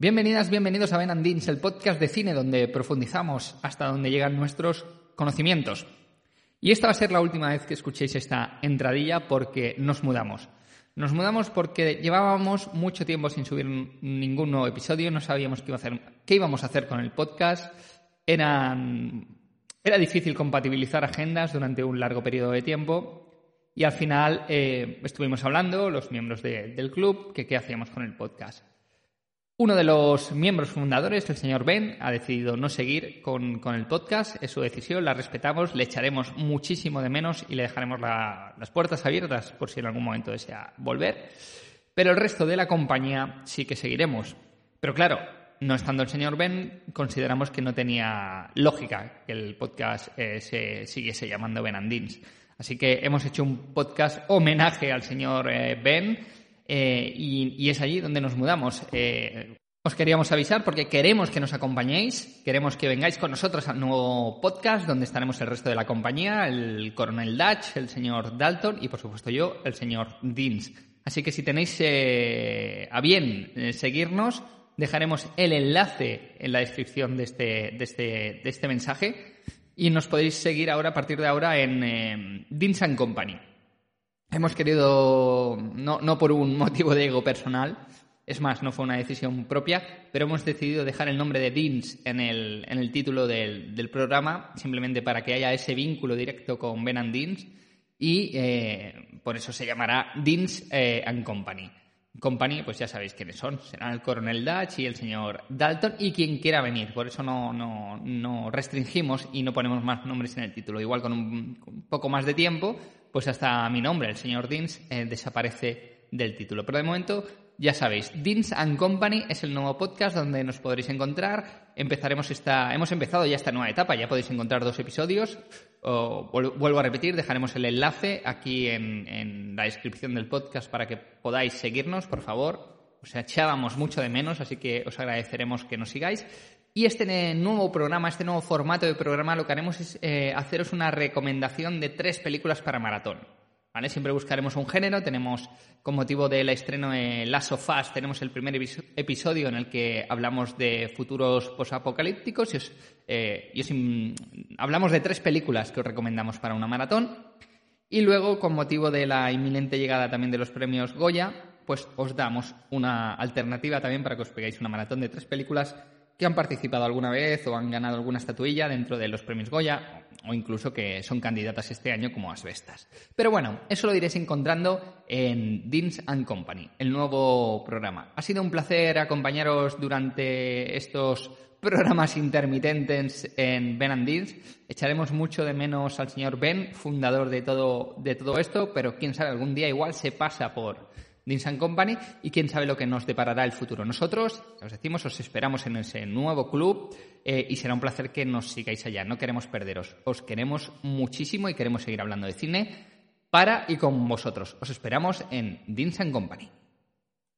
Bienvenidas, bienvenidos a Ben and Deans, el podcast de cine donde profundizamos hasta donde llegan nuestros conocimientos. Y esta va a ser la última vez que escuchéis esta entradilla porque nos mudamos. Nos mudamos porque llevábamos mucho tiempo sin subir ningún nuevo episodio, no sabíamos qué, qué íbamos a hacer con el podcast. Era, era difícil compatibilizar agendas durante un largo periodo de tiempo y al final eh, estuvimos hablando, los miembros del club, que qué hacíamos con el podcast. Uno de los miembros fundadores, el señor Ben, ha decidido no seguir con, el podcast. Es su decisión, la respetamos, le echaremos muchísimo de menos y le dejaremos las puertas abiertas por si en algún momento desea volver. Pero el resto de la compañía sí que seguiremos. Pero claro, no estando el señor Ben, consideramos que no tenía lógica que el podcast eh, se siguiese llamando Ben Andins. Así que hemos hecho un podcast homenaje al señor eh, Ben eh, y, es allí donde nos mudamos. Eh, os queríamos avisar porque queremos que nos acompañéis, queremos que vengáis con nosotros al nuevo podcast donde estaremos el resto de la compañía, el coronel Dutch, el señor Dalton y por supuesto yo, el señor Deans. Así que si tenéis eh, a bien seguirnos, dejaremos el enlace en la descripción de este, de este, de este mensaje y nos podéis seguir ahora, a partir de ahora, en Deans and Company. Hemos querido, no, por un motivo de ego personal, es más, no fue una decisión propia, pero hemos decidido dejar el nombre de Deans en el, en el título del, programa, simplemente para que haya ese vínculo directo con Ben and Deans, y eh, por eso se llamará Deans eh, and Company. Company, pues ya sabéis quiénes son, serán el coronel Dutch y el señor Dalton y quien quiera venir, por eso no, no, no restringimos y no ponemos más nombres en el título. Igual con un poco más de tiempo, pues hasta mi nombre, el señor Deans, eh, desaparece del título. Pero de momento, ya sabéis, Deans and Company es el nuevo podcast donde nos podréis encontrar. Empezaremos esta, hemos empezado ya esta nueva etapa, ya podéis encontrar dos episodios. vuelvo a repetir, dejaremos el enlace aquí en, en la descripción del podcast para que podáis seguirnos, por favor. Os echábamos mucho de menos, así que os agradeceremos que nos sigáis. Y este nuevo programa, este nuevo formato de programa, lo que haremos es eh, haceros una recomendación de tres películas para maratón. ¿Vale? Siempre buscaremos un género. Tenemos, con motivo del estreno de Last of Us, tenemos el primer episodio en el que hablamos de futuros posapocalípticos. Y, eh, y hablamos de tres películas que os recomendamos para una maratón. Y luego, con motivo de la inminente llegada también de los premios Goya, pues os damos una alternativa también para que os pegáis una maratón de tres películas que han participado alguna vez o han ganado alguna estatuilla dentro de los premios Goya o incluso que son candidatas este año como asbestas. Pero bueno, eso lo iréis encontrando en Deans and Company, el nuevo programa. Ha sido un placer acompañaros durante estos programas intermitentes en Ben and Deans. Echaremos mucho de menos al señor Ben, fundador de todo, de todo esto, pero quién sabe, algún día igual se pasa por Deans Company y quién sabe lo que nos deparará el futuro. Nosotros, os decimos, os esperamos en ese nuevo club eh, y será un placer que nos sigáis allá. No queremos perderos, os queremos muchísimo y queremos seguir hablando de cine para y con vosotros. Os esperamos en Deans Company.